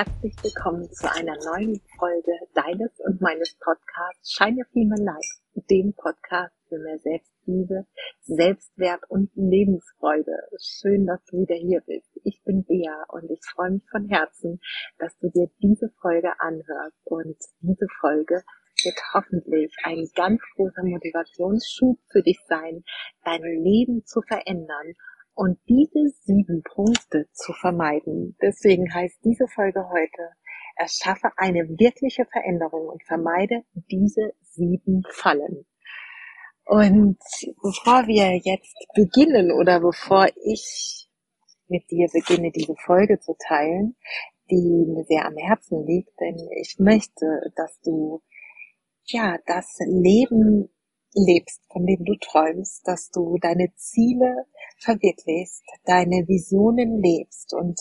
herzlich willkommen zu einer neuen Folge deines und meines Podcasts Shine Your Female Life, dem Podcast für mehr Selbstliebe, Selbstwert und Lebensfreude. Schön, dass du wieder hier bist. Ich bin Bea und ich freue mich von Herzen, dass du dir diese Folge anhörst und diese Folge wird hoffentlich ein ganz großer Motivationsschub für dich sein, dein Leben zu verändern und diese sieben Punkte zu vermeiden. Deswegen heißt diese Folge heute, erschaffe eine wirkliche Veränderung und vermeide diese sieben Fallen. Und bevor wir jetzt beginnen oder bevor ich mit dir beginne, diese Folge zu teilen, die mir sehr am Herzen liegt, denn ich möchte, dass du ja das Leben lebst, von dem du träumst, dass du deine Ziele verwirklichst, deine Visionen lebst und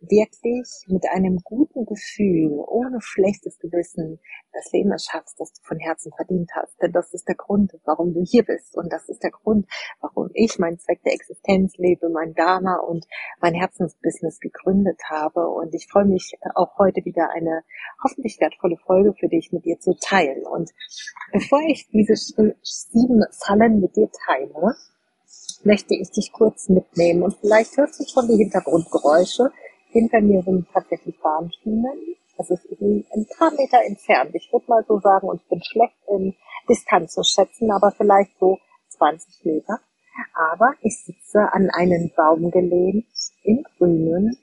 wirklich mit einem guten Gefühl, ohne schlechtes Gewissen, das Leben erschaffst, das du von Herzen verdient hast. Denn das ist der Grund, warum du hier bist. Und das ist der Grund, warum ich meinen Zweck der Existenz lebe, mein Dharma und mein Herzensbusiness gegründet habe. Und ich freue mich auch heute wieder eine hoffentlich wertvolle Folge für dich mit dir zu teilen. Und bevor ich diese sieben Fallen mit dir teile, möchte ich dich kurz mitnehmen. Und vielleicht hörst du schon die Hintergrundgeräusche hinter mir sind tatsächlich Bahnschienen. Das ist ein paar Meter entfernt. Ich würde mal so sagen, und ich bin schlecht in Distanz zu schätzen, aber vielleicht so 20 Meter. Aber ich sitze an einen Baum gelehnt in Grünen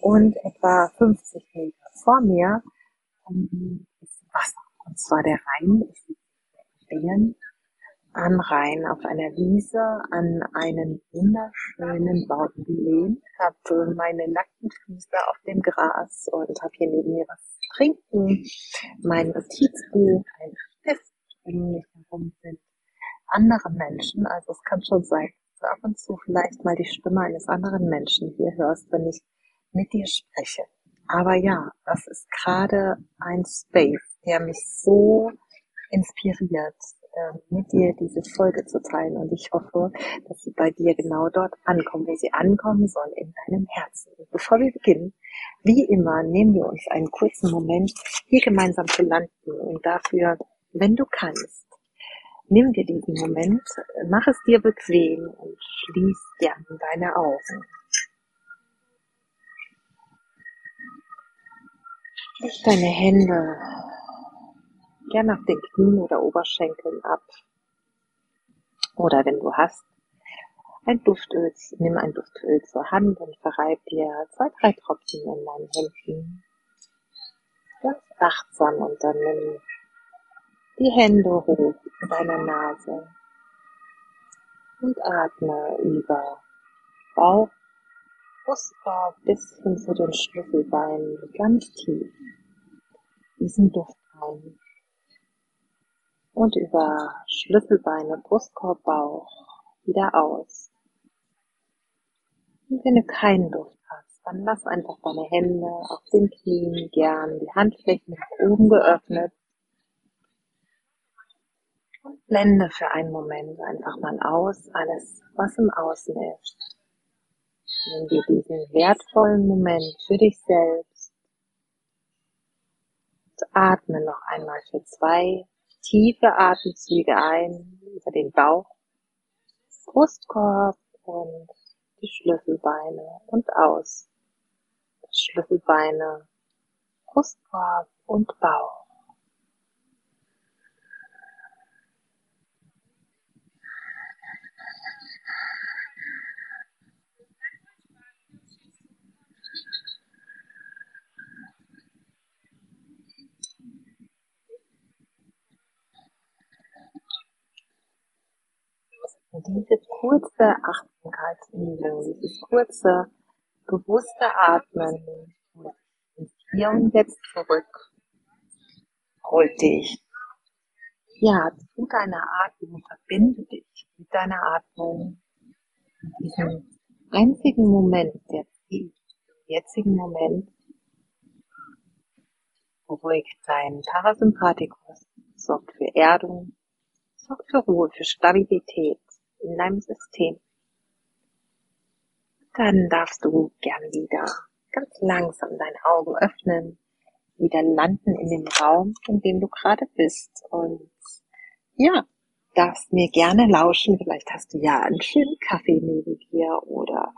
und etwa 50 Meter vor mir ist Wasser. Und zwar der Rhein. Ich sitze am Rhein auf einer Wiese an einen wunderschönen Baum gelehnt, habe meine nackten Füße auf dem Gras und habe hier neben mir was zu trinken, mein Notizbuch, ein Stift, um mich herum sind andere Menschen. Also es kann schon sein, dass du ab und zu vielleicht mal die Stimme eines anderen Menschen hier hörst, wenn ich mit dir spreche. Aber ja, das ist gerade ein Space, der mich so inspiriert, mit dir diese Folge zu teilen. Und ich hoffe, dass sie bei dir genau dort ankommt, wo sie ankommen soll, in deinem Herzen. Und bevor wir beginnen, wie immer, nehmen wir uns einen kurzen Moment, hier gemeinsam zu landen. Und dafür, wenn du kannst, nimm dir diesen Moment, mach es dir bequem und schließ gern deine Augen. Deine Hände gern auf den Knien oder Oberschenkeln ab. Oder wenn du hast, ein Duftöl, nimm ein Duftöl zur Hand und verreib dir zwei, drei Tropfen in deinen Händen. Ganz achtsam und dann nimm die Hände hoch zu deiner Nase und atme über Bauch, Brustkorb bis hin zu den Schlüsselbeinen ganz tief diesen Duft ein und über Schlüsselbeine, Brustkorb, Bauch wieder aus. Und wenn du keinen Duft hast, dann lass einfach deine Hände auf den Knien gern, die Handflächen nach oben geöffnet und blende für einen Moment einfach mal aus alles, was im Außen ist. Nimm dir diesen wertvollen Moment für dich selbst und atme noch einmal für zwei tiefe Atemzüge ein über den Bauch, Brustkorb und die Schlüsselbeine und aus. Schlüsselbeine, Brustkorb und Bauch. Diese kurze Achtsamkeitsübung, dieses kurze, bewusste Atmen ins Hier und Jetzt zurück, holt dich. Ja, zu deiner Atmung, verbinde dich mit deiner Atmung. In diesem einzigen Moment, der zieht, im jetzigen Moment, beruhigt dein Parasympathikus, sorgt für Erdung, sorgt für Ruhe, für Stabilität in deinem System. Dann darfst du gern wieder ganz langsam deine Augen öffnen, wieder landen in dem Raum, in dem du gerade bist. Und ja, darfst mir gerne lauschen. Vielleicht hast du ja einen schönen Kaffee neben dir oder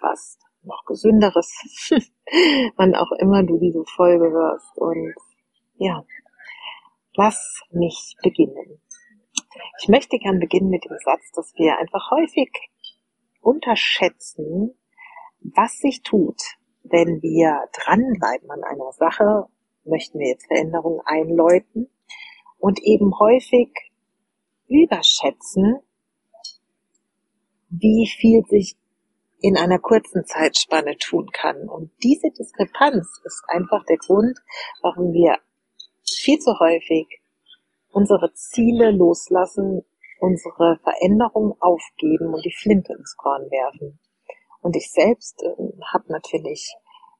was noch gesünderes, wann auch immer du diese Folge hörst. Und ja, lass mich beginnen. Ich möchte gern beginnen mit dem Satz, dass wir einfach häufig unterschätzen, was sich tut, wenn wir dranbleiben an einer Sache, möchten wir jetzt Veränderungen einläuten und eben häufig überschätzen, wie viel sich in einer kurzen Zeitspanne tun kann. Und diese Diskrepanz ist einfach der Grund, warum wir viel zu häufig unsere Ziele loslassen, unsere Veränderung aufgeben und die Flinte ins Korn werfen. Und ich selbst äh, habe natürlich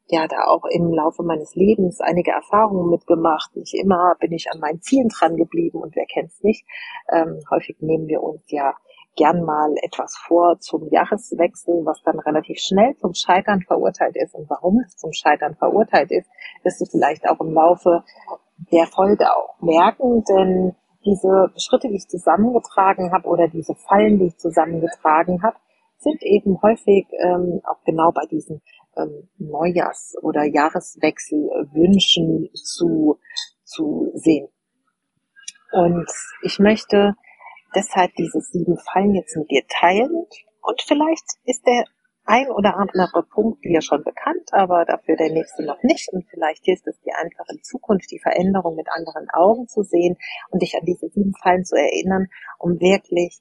ja da auch im Laufe meines Lebens einige Erfahrungen mitgemacht. Nicht immer bin ich an meinen Zielen dran geblieben und wer kennt's nicht. Ähm, häufig nehmen wir uns ja gern mal etwas vor zum Jahreswechsel, was dann relativ schnell zum Scheitern verurteilt ist. Und warum es zum Scheitern verurteilt ist, wirst du vielleicht auch im Laufe der Folge auch merken, denn diese Schritte, die ich zusammengetragen habe oder diese Fallen, die ich zusammengetragen habe, sind eben häufig ähm, auch genau bei diesen ähm, Neujahrs- oder Jahreswechselwünschen zu, zu sehen. Und ich möchte deshalb diese sieben Fallen jetzt mit dir teilen. Und vielleicht ist der ein oder andere Punkt dir schon bekannt, aber dafür der nächste noch nicht. Und vielleicht hilft es dir einfach in Zukunft die Veränderung mit anderen Augen zu sehen und dich an diese sieben Fallen zu erinnern, um wirklich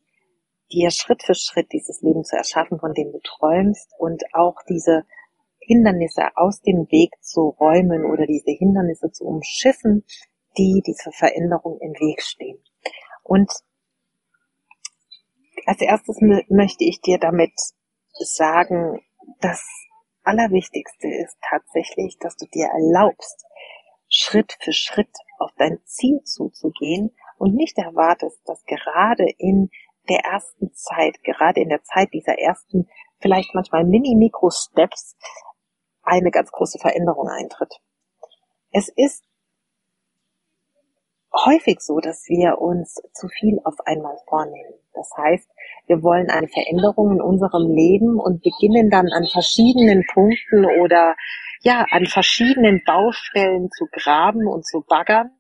dir Schritt für Schritt dieses Leben zu erschaffen, von dem du träumst und auch diese Hindernisse aus dem Weg zu räumen oder diese Hindernisse zu umschiffen, die diese Veränderung im Weg stehen. Und als erstes möchte ich dir damit sagen, das Allerwichtigste ist tatsächlich, dass du dir erlaubst, Schritt für Schritt auf dein Ziel zuzugehen und nicht erwartest, dass gerade in der ersten Zeit, gerade in der Zeit dieser ersten, vielleicht manchmal Mini-Mikro-Steps, eine ganz große Veränderung eintritt. Es ist häufig so, dass wir uns zu viel auf einmal vornehmen. Das heißt, wir wollen eine Veränderung in unserem Leben und beginnen dann an verschiedenen Punkten oder ja, an verschiedenen Baustellen zu graben und zu baggern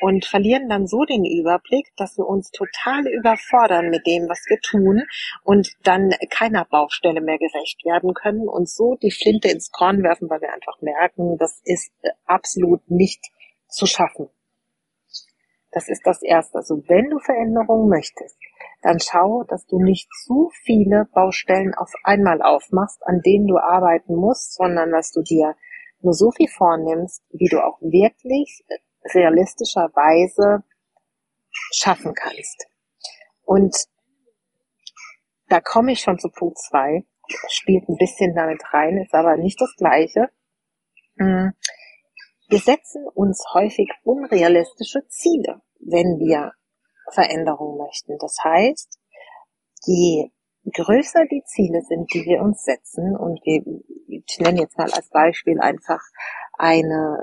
und verlieren dann so den Überblick, dass wir uns total überfordern mit dem, was wir tun und dann keiner Baustelle mehr gerecht werden können und so die Flinte ins Korn werfen, weil wir einfach merken, das ist absolut nicht zu schaffen. Das ist das Erste. Also wenn du Veränderungen möchtest, dann schau, dass du nicht zu viele Baustellen auf einmal aufmachst, an denen du arbeiten musst, sondern dass du dir nur so viel vornimmst, wie du auch wirklich realistischerweise schaffen kannst. Und da komme ich schon zu Punkt zwei. Spielt ein bisschen damit rein, ist aber nicht das Gleiche. Hm. Wir setzen uns häufig unrealistische Ziele wenn wir Veränderung möchten. Das heißt, je größer die Ziele sind, die wir uns setzen, und wir, ich nenne jetzt mal als Beispiel einfach eine,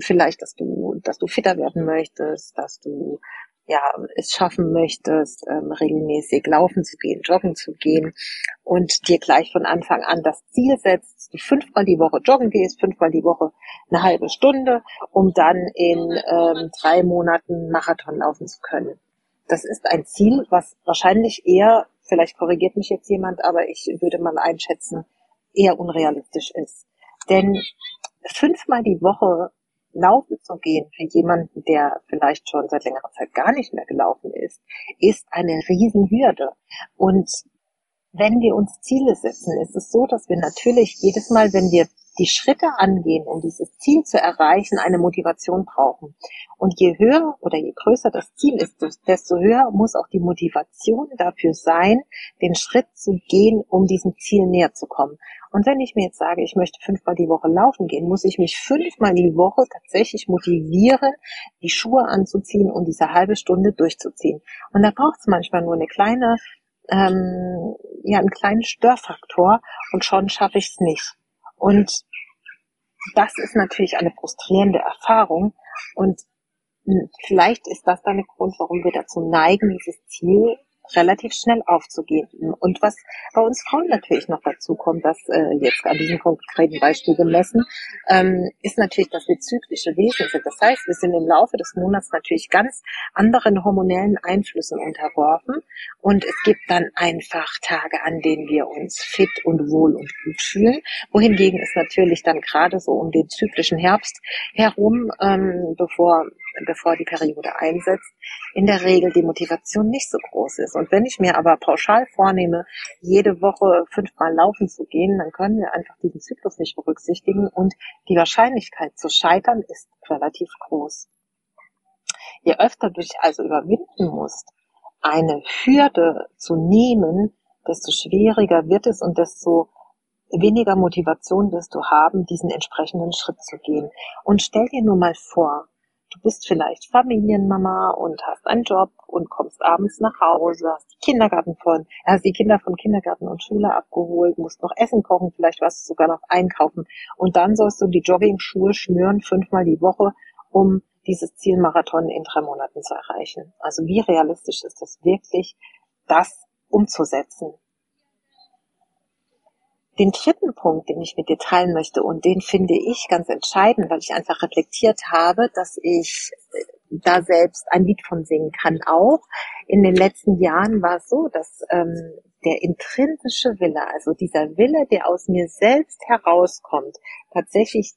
vielleicht, dass du, dass du fitter werden möchtest, dass du ja, es schaffen möchtest, ähm, regelmäßig laufen zu gehen, joggen zu gehen und dir gleich von Anfang an das Ziel setzt, du fünfmal die Woche joggen gehst, fünfmal die Woche eine halbe Stunde, um dann in ähm, drei Monaten Marathon laufen zu können. Das ist ein Ziel, was wahrscheinlich eher, vielleicht korrigiert mich jetzt jemand, aber ich würde mal einschätzen, eher unrealistisch ist. Denn fünfmal die Woche laufen zu gehen für jemanden, der vielleicht schon seit längerer Zeit gar nicht mehr gelaufen ist, ist eine Riesenhürde. Und wenn wir uns Ziele setzen, ist es so, dass wir natürlich jedes Mal, wenn wir die Schritte angehen, um dieses Ziel zu erreichen, eine Motivation brauchen. Und je höher oder je größer das Ziel ist, desto höher muss auch die Motivation dafür sein, den Schritt zu gehen, um diesem Ziel näher zu kommen. Und wenn ich mir jetzt sage, ich möchte fünfmal die Woche laufen gehen, muss ich mich fünfmal die Woche tatsächlich motivieren, die Schuhe anzuziehen und diese halbe Stunde durchzuziehen. Und da braucht es manchmal nur eine kleine, ähm, ja, einen kleinen Störfaktor und schon schaffe ich es nicht. Und das ist natürlich eine frustrierende Erfahrung und hm, vielleicht ist das dann der Grund, warum wir dazu neigen, dieses Ziel relativ schnell aufzugeben. Und was bei uns Frauen natürlich noch dazu kommt, das äh, jetzt an diesem konkreten Beispiel gemessen, ähm, ist natürlich, dass wir zyklische Wesen sind. Das heißt, wir sind im Laufe des Monats natürlich ganz anderen hormonellen Einflüssen unterworfen und es gibt dann einfach Tage, an denen wir uns fit und wohl und gut fühlen, wohingegen es natürlich dann gerade so um den zyklischen Herbst herum, ähm, bevor bevor die Periode einsetzt, in der Regel die Motivation nicht so groß ist. Und wenn ich mir aber pauschal vornehme, jede Woche fünfmal laufen zu gehen, dann können wir einfach diesen Zyklus nicht berücksichtigen und die Wahrscheinlichkeit zu scheitern ist relativ groß. Je öfter du dich also überwinden musst, eine Hürde zu nehmen, desto schwieriger wird es und desto weniger Motivation wirst du haben, diesen entsprechenden Schritt zu gehen. Und stell dir nur mal vor, Du bist vielleicht Familienmama und hast einen Job und kommst abends nach Hause, hast die Kindergarten von, hast die Kinder von Kindergarten und Schule abgeholt, musst noch Essen kochen, vielleicht warst du sogar noch einkaufen. Und dann sollst du die Jogging-Schuhe schnüren, fünfmal die Woche, um dieses Zielmarathon in drei Monaten zu erreichen. Also wie realistisch ist das wirklich, das umzusetzen? Den dritten Punkt, den ich mit dir teilen möchte, und den finde ich ganz entscheidend, weil ich einfach reflektiert habe, dass ich äh, da selbst ein Lied von singen kann auch. In den letzten Jahren war es so, dass ähm, der intrinsische Wille, also dieser Wille, der aus mir selbst herauskommt, tatsächlich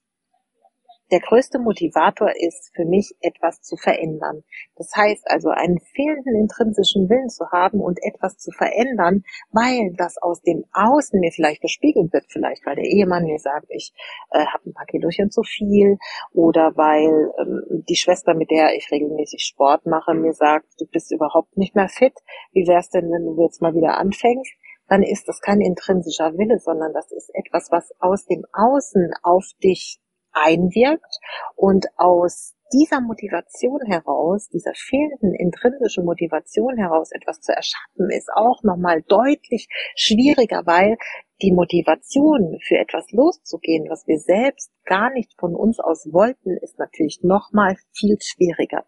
der größte Motivator ist für mich, etwas zu verändern. Das heißt also, einen fehlenden intrinsischen Willen zu haben und etwas zu verändern, weil das aus dem Außen mir vielleicht gespiegelt wird, vielleicht weil der Ehemann mir sagt, ich äh, habe ein paar Kilochen zu viel oder weil ähm, die Schwester, mit der ich regelmäßig Sport mache, mir sagt, du bist überhaupt nicht mehr fit. Wie wär's denn, wenn du jetzt mal wieder anfängst? Dann ist das kein intrinsischer Wille, sondern das ist etwas, was aus dem Außen auf dich einwirkt und aus dieser Motivation heraus, dieser fehlenden intrinsischen Motivation heraus etwas zu erschaffen, ist auch nochmal deutlich schwieriger, weil die Motivation für etwas loszugehen, was wir selbst gar nicht von uns aus wollten, ist natürlich nochmal viel schwieriger.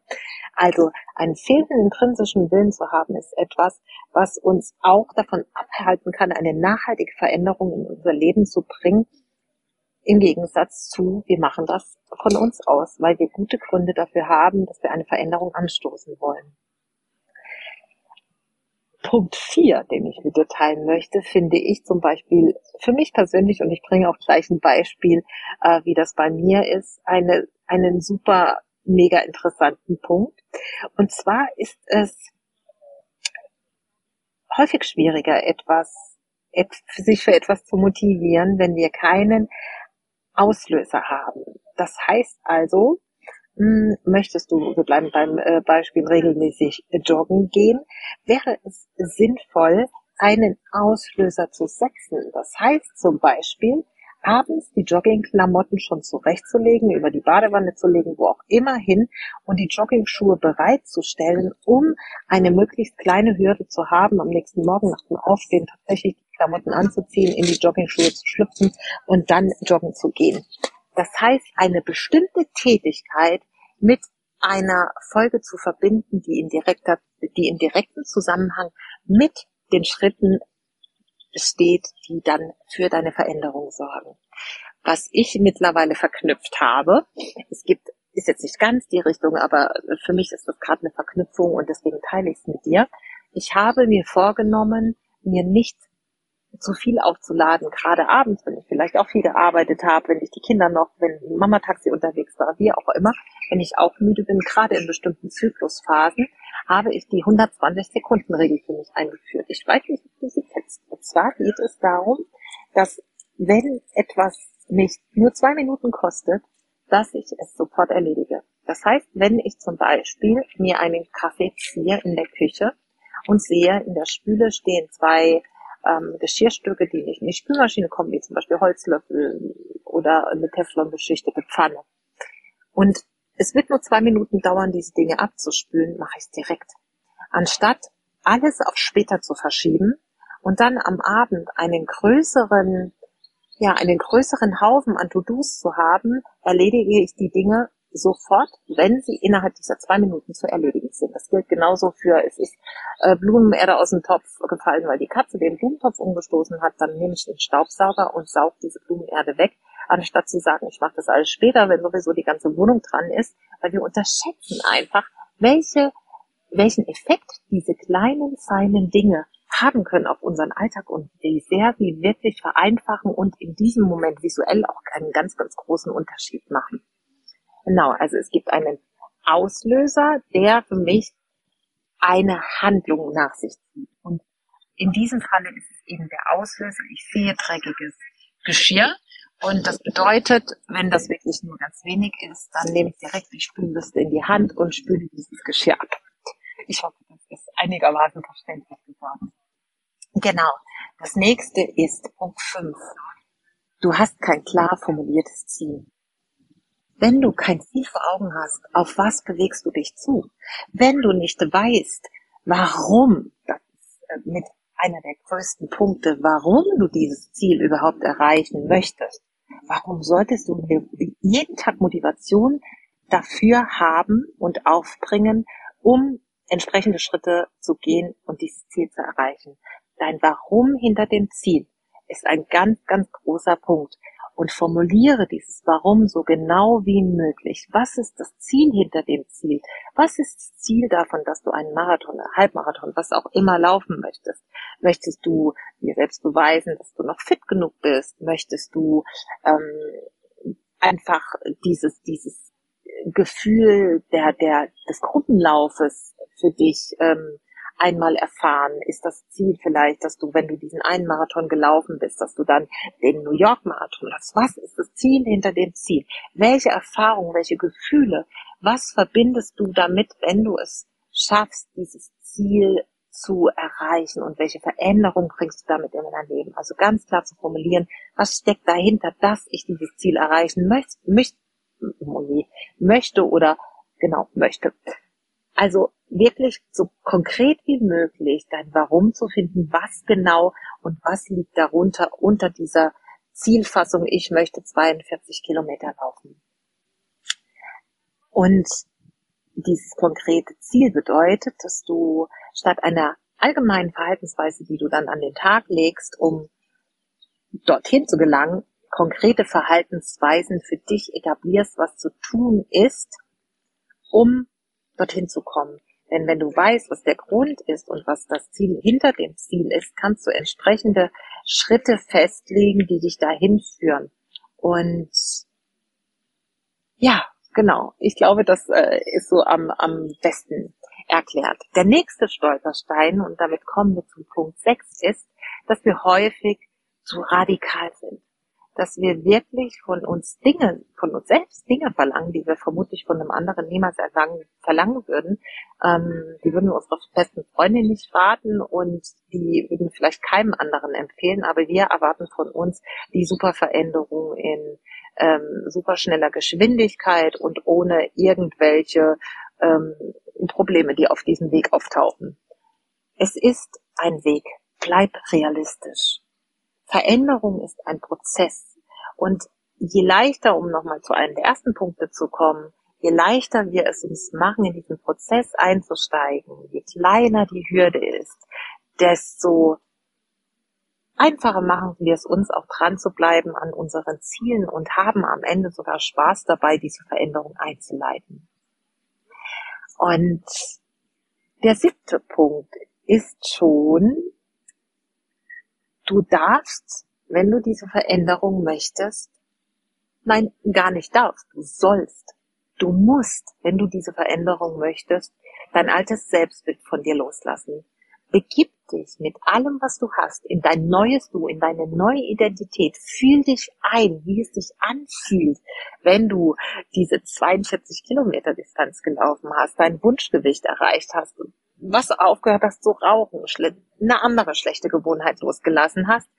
Also einen fehlenden intrinsischen Willen zu haben, ist etwas, was uns auch davon abhalten kann, eine nachhaltige Veränderung in unser Leben zu bringen im Gegensatz zu, wir machen das von uns aus, weil wir gute Gründe dafür haben, dass wir eine Veränderung anstoßen wollen. Punkt 4, den ich mit dir teilen möchte, finde ich zum Beispiel für mich persönlich, und ich bringe auch gleich ein Beispiel, äh, wie das bei mir ist, eine, einen super mega interessanten Punkt. Und zwar ist es häufig schwieriger, etwas, sich für etwas zu motivieren, wenn wir keinen Auslöser haben. Das heißt also, hm, möchtest du, wir bleiben beim äh, Beispiel regelmäßig joggen gehen, wäre es sinnvoll, einen Auslöser zu setzen. Das heißt zum Beispiel, abends die Joggingklamotten schon zurechtzulegen, über die Badewanne zu legen, wo auch immer hin und die Joggingschuhe bereitzustellen, um eine möglichst kleine Hürde zu haben, am nächsten Morgen nach dem Aufstehen tatsächlich Klamotten anzuziehen, in die Joggingschuhe zu schlüpfen und dann joggen zu gehen. Das heißt, eine bestimmte Tätigkeit mit einer Folge zu verbinden, die in direkter, die im direkten Zusammenhang mit den Schritten steht, die dann für deine Veränderung sorgen. Was ich mittlerweile verknüpft habe, es gibt, ist jetzt nicht ganz die Richtung, aber für mich ist das gerade eine Verknüpfung und deswegen teile ich es mit dir. Ich habe mir vorgenommen, mir nicht zu viel aufzuladen, gerade abends, wenn ich vielleicht auch viel gearbeitet habe, wenn ich die Kinder noch, wenn Mama Taxi unterwegs war, wie auch immer, wenn ich auch müde bin, gerade in bestimmten Zyklusphasen, habe ich die 120 Sekunden Regel für mich eingeführt. Ich weiß nicht, du sie kennst. Und zwar geht es darum, dass wenn etwas mich nur zwei Minuten kostet, dass ich es sofort erledige. Das heißt, wenn ich zum Beispiel mir einen Kaffee ziehe in der Küche und sehe, in der Spüle stehen zwei ähm, Geschirrstücke, die nicht in die Spülmaschine kommen, wie zum Beispiel Holzlöffel oder eine Teflon beschichtete Pfanne. Und es wird nur zwei Minuten dauern, diese Dinge abzuspülen, mache ich es direkt. Anstatt alles auf später zu verschieben und dann am Abend einen größeren ja, einen größeren Haufen an To-Dos zu haben, erledige ich die Dinge sofort, wenn sie innerhalb dieser zwei Minuten zu erledigen sind. Das gilt genauso für, es ist äh, Blumenerde aus dem Topf gefallen, weil die Katze den Blumentopf umgestoßen hat, dann nehme ich den Staubsauger und saug diese Blumenerde weg, anstatt zu sagen, ich mache das alles später, wenn sowieso die ganze Wohnung dran ist, weil wir unterschätzen einfach, welche, welchen Effekt diese kleinen, feinen Dinge haben können auf unseren Alltag und wie sehr sie wirklich vereinfachen und in diesem Moment visuell auch einen ganz, ganz großen Unterschied machen. Genau, also es gibt einen Auslöser, der für mich eine Handlung nach sich zieht. Und in diesem Falle ist es eben der Auslöser, ich sehe dreckiges Geschirr. Und das bedeutet, wenn das wirklich nur ganz wenig ist, dann nehme ich direkt die Spülbürste in die Hand und spüle dieses Geschirr ab. Ich hoffe, das ist einigermaßen verständlich geworden. Genau. Das nächste ist Punkt 5. Du hast kein klar formuliertes Ziel. Wenn du kein Ziel vor Augen hast, auf was bewegst du dich zu? Wenn du nicht weißt, warum, das ist äh, mit einer der größten Punkte, warum du dieses Ziel überhaupt erreichen möchtest, warum solltest du jeden Tag Motivation dafür haben und aufbringen, um entsprechende Schritte zu gehen und dieses Ziel zu erreichen? Dein Warum hinter dem Ziel ist ein ganz, ganz großer Punkt und formuliere dieses Warum so genau wie möglich. Was ist das Ziel hinter dem Ziel? Was ist das Ziel davon, dass du einen Marathon, einen Halbmarathon, was auch immer laufen möchtest? Möchtest du dir selbst beweisen, dass du noch fit genug bist? Möchtest du ähm, einfach dieses, dieses Gefühl der, der, des Gruppenlaufes für dich ähm, einmal erfahren? Ist das Ziel vielleicht, dass du, wenn du diesen einen Marathon gelaufen bist, dass du dann den New York Marathon läufst? Was ist das Ziel hinter dem Ziel? Welche Erfahrungen, welche Gefühle, was verbindest du damit, wenn du es schaffst, dieses Ziel zu erreichen und welche Veränderung bringst du damit in dein Leben? Also ganz klar zu formulieren, was steckt dahinter, dass ich dieses Ziel erreichen möchte, möchte, möchte oder genau möchte. Also wirklich so konkret wie möglich dein Warum zu finden, was genau und was liegt darunter unter dieser Zielfassung, ich möchte 42 Kilometer laufen. Und dieses konkrete Ziel bedeutet, dass du statt einer allgemeinen Verhaltensweise, die du dann an den Tag legst, um dorthin zu gelangen, konkrete Verhaltensweisen für dich etablierst, was zu tun ist, um dorthin zu kommen. Denn wenn du weißt, was der Grund ist und was das Ziel hinter dem Ziel ist, kannst du entsprechende Schritte festlegen, die dich dahin führen. Und ja, genau. Ich glaube, das äh, ist so am, am besten erklärt. Der nächste Stolperstein, und damit kommen wir zum Punkt 6, ist, dass wir häufig zu radikal sind dass wir wirklich von uns Dinge, von uns selbst Dinge verlangen, die wir vermutlich von einem anderen niemals erlangen, verlangen würden. Ähm, die würden wir unserer besten Freundin nicht raten und die würden vielleicht keinem anderen empfehlen, aber wir erwarten von uns die super Veränderung in ähm, super schneller Geschwindigkeit und ohne irgendwelche ähm, Probleme, die auf diesem Weg auftauchen. Es ist ein Weg. Bleib realistisch. Veränderung ist ein Prozess. Und je leichter, um nochmal zu einem der ersten Punkte zu kommen, je leichter wir es uns machen, in diesen Prozess einzusteigen, je kleiner die Hürde ist, desto einfacher machen wir es uns auch dran zu bleiben an unseren Zielen und haben am Ende sogar Spaß dabei, diese Veränderung einzuleiten. Und der siebte Punkt ist schon, du darfst wenn du diese Veränderung möchtest, nein, gar nicht darfst, du sollst, du musst, wenn du diese Veränderung möchtest, dein altes Selbstbild von dir loslassen. Begib dich mit allem, was du hast, in dein neues Du, in deine neue Identität. Fühl dich ein, wie es sich anfühlt, wenn du diese 42 Kilometer Distanz gelaufen hast, dein Wunschgewicht erreicht hast, was aufgehört hast zu rauchen, eine andere schlechte Gewohnheit losgelassen hast,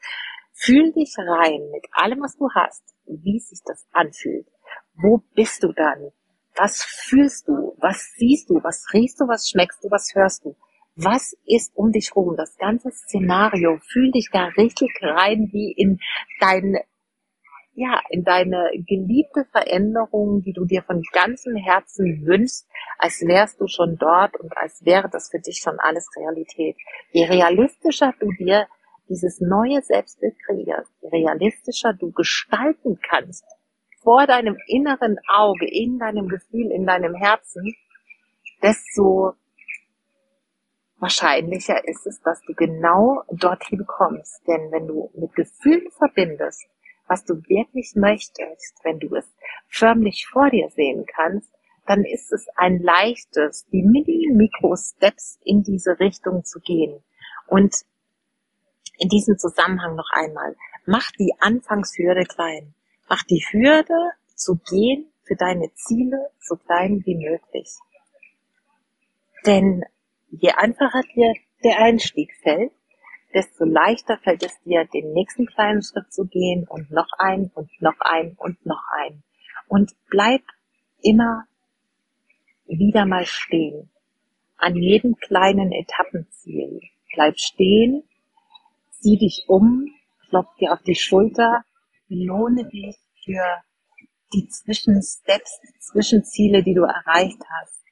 Fühl dich rein mit allem, was du hast, wie sich das anfühlt. Wo bist du dann? Was fühlst du? Was siehst du? Was riechst du? Was schmeckst du? Was hörst du? Was ist um dich rum? Das ganze Szenario. Fühl dich da richtig rein wie in dein ja, in deine geliebte Veränderung, die du dir von ganzem Herzen wünschst, als wärst du schon dort und als wäre das für dich schon alles Realität. Je realistischer du dir dieses neue Selbstbild kreierst, je realistischer du gestalten kannst, vor deinem inneren Auge, in deinem Gefühl, in deinem Herzen, desto wahrscheinlicher ist es, dass du genau dorthin kommst. Denn wenn du mit Gefühlen verbindest, was du wirklich möchtest, wenn du es förmlich vor dir sehen kannst, dann ist es ein leichtes, die Mini-Mikro-Steps in diese Richtung zu gehen. Und in diesem Zusammenhang noch einmal, mach die Anfangshürde klein. Mach die Hürde zu gehen für deine Ziele so klein wie möglich. Denn je einfacher dir der Einstieg fällt, desto leichter fällt es dir, den nächsten kleinen Schritt zu gehen und noch ein und noch ein und noch ein. Und bleib immer wieder mal stehen. An jedem kleinen Etappenziel. Bleib stehen, sieh dich um, klopf dir auf die Schulter, belohne dich für die Zwischensteps, Zwischenziele, die du erreicht hast.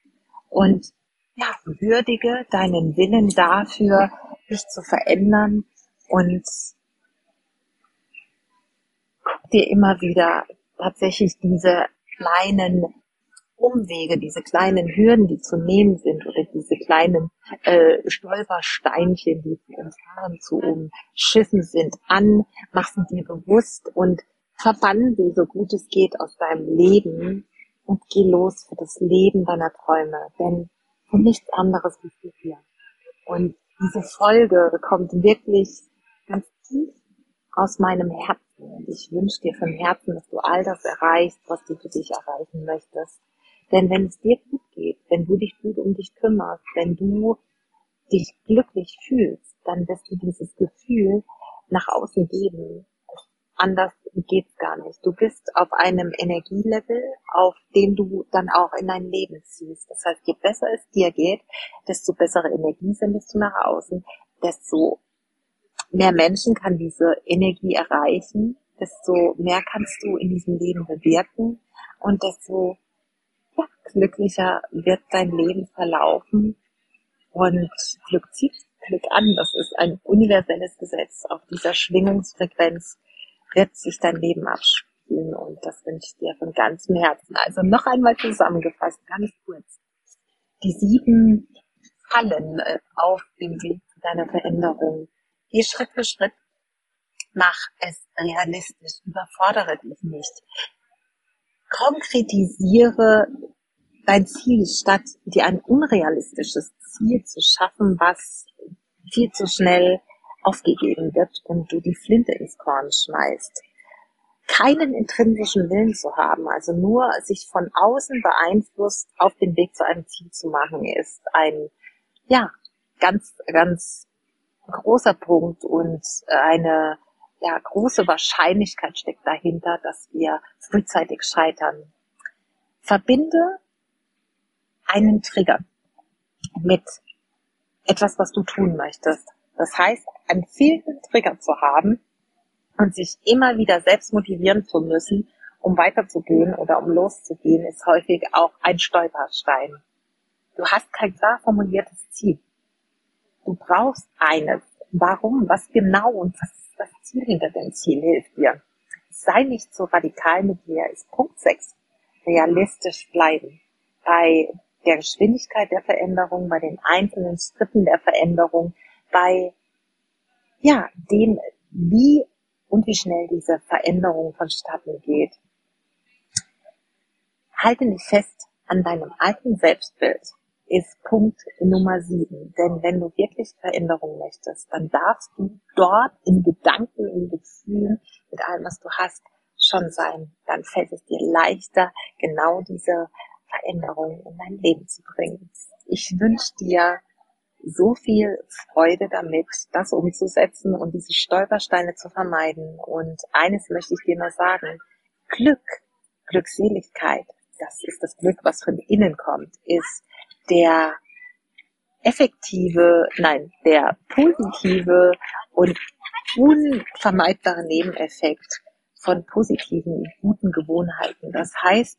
Und ja, würdige deinen Willen dafür, dich zu verändern und guck dir immer wieder tatsächlich diese kleinen Umwege, diese kleinen Hürden, die zu nehmen sind oder diese kleinen äh, Stolpersteinchen, die zu umfahren, zu umschiffen sind, an, mach sie dir bewusst und verbann sie so gut es geht aus deinem Leben und geh los für das Leben deiner Träume, denn für nichts anderes bist du hier. Und diese Folge kommt wirklich ganz tief aus meinem Herzen. Und ich wünsche dir von Herzen, dass du all das erreichst, was du für dich erreichen möchtest. Denn wenn es dir gut geht, wenn du dich gut um dich kümmerst, wenn du dich glücklich fühlst, dann wirst du dieses Gefühl nach außen geben. Anders geht's gar nicht. Du bist auf einem Energielevel, auf dem du dann auch in dein Leben ziehst. Das heißt, je besser es dir geht, desto bessere Energie sendest du nach außen, desto mehr Menschen kann diese Energie erreichen, desto mehr kannst du in diesem Leben bewirken und desto ja, glücklicher wird dein Leben verlaufen und Glück zieht Glück an. Das ist ein universelles Gesetz. Auf dieser Schwingungsfrequenz wird sich dein Leben abspielen und das wünsche ich dir von ganzem Herzen. Also noch einmal zusammengefasst, ganz kurz. Die sieben Fallen äh, auf dem Weg zu deiner Veränderung. Geh Schritt für Schritt. Mach es realistisch. Überfordere dich nicht konkretisiere dein Ziel, statt dir ein unrealistisches Ziel zu schaffen, was viel zu schnell aufgegeben wird und du die Flinte ins Korn schmeißt. Keinen intrinsischen Willen zu haben, also nur sich von außen beeinflusst auf den Weg zu einem Ziel zu machen, ist ein, ja, ganz, ganz großer Punkt und eine ja, große Wahrscheinlichkeit steckt dahinter, dass wir frühzeitig scheitern. Verbinde einen Trigger mit etwas, was du tun möchtest. Das heißt, einen fehlenden Trigger zu haben und sich immer wieder selbst motivieren zu müssen, um weiterzugehen oder um loszugehen, ist häufig auch ein Stolperstein. Du hast kein klar formuliertes Ziel. Du brauchst eines. Warum? Was genau und was das Ziel hinter dem Ziel hilft dir. Sei nicht so radikal mit dir, ist Punkt 6. Realistisch bleiben. Bei der Geschwindigkeit der Veränderung, bei den einzelnen Schritten der Veränderung, bei, ja, dem, wie und wie schnell diese Veränderung vonstatten geht. Halte dich fest an deinem alten Selbstbild ist Punkt Nummer sieben. Denn wenn du wirklich Veränderung möchtest, dann darfst du dort in Gedanken, in Gefühlen, mit allem, was du hast, schon sein. Dann fällt es dir leichter, genau diese Veränderung in dein Leben zu bringen. Ich wünsche dir so viel Freude damit, das umzusetzen und diese Stolpersteine zu vermeiden. Und eines möchte ich dir nur sagen. Glück, Glückseligkeit, das ist das Glück, was von innen kommt, ist der effektive, nein, der positive und unvermeidbare Nebeneffekt von positiven, guten Gewohnheiten. Das heißt,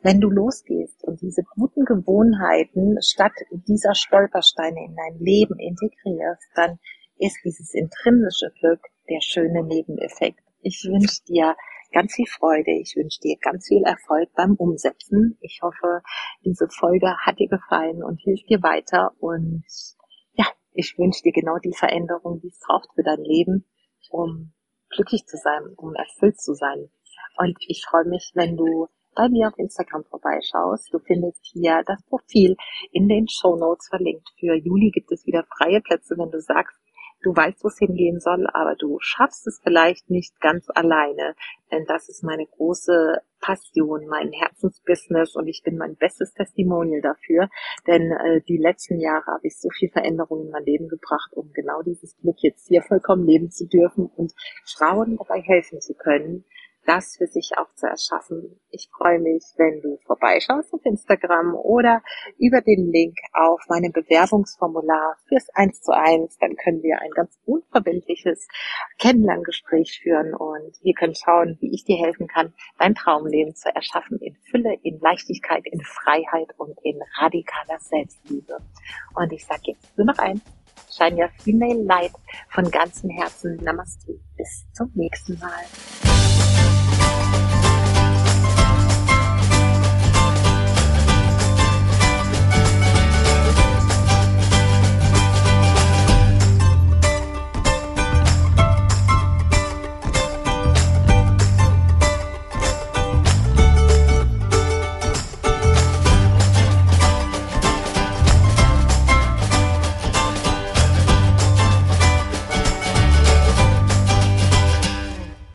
wenn du losgehst und diese guten Gewohnheiten statt dieser Stolpersteine in dein Leben integrierst, dann ist dieses intrinsische Glück der schöne Nebeneffekt. Ich wünsche dir ganz viel Freude. Ich wünsche dir ganz viel Erfolg beim Umsetzen. Ich hoffe, diese Folge hat dir gefallen und hilft dir weiter. Und ja, ich wünsche dir genau die Veränderung, die es braucht für dein Leben, um glücklich zu sein, um erfüllt zu sein. Und ich freue mich, wenn du bei mir auf Instagram vorbeischaust. Du findest hier das Profil in den Show Notes verlinkt. Für Juli gibt es wieder freie Plätze, wenn du sagst, du weißt, wo es hingehen soll, aber du schaffst es vielleicht nicht ganz alleine. Denn das ist meine große Passion, mein Herzensbusiness und ich bin mein bestes Testimonial dafür. Denn äh, die letzten Jahre habe ich so viel Veränderung in mein Leben gebracht, um genau dieses Glück jetzt hier vollkommen leben zu dürfen und Frauen dabei helfen zu können, das für sich auch zu erschaffen. Ich freue mich, wenn du vorbeischaust auf Instagram oder über den Link auf meinem Bewerbungsformular fürs 1 zu 1. Dann können wir ein ganz unverbindliches Kennenlerngespräch führen und wir können schauen, wie ich dir helfen kann, dein Traumleben zu erschaffen in Fülle, in Leichtigkeit, in Freiheit und in radikaler Selbstliebe. Und ich sage jetzt nur noch eins. Shine Female Light von ganzem Herzen. Namaste. Bis zum nächsten Mal.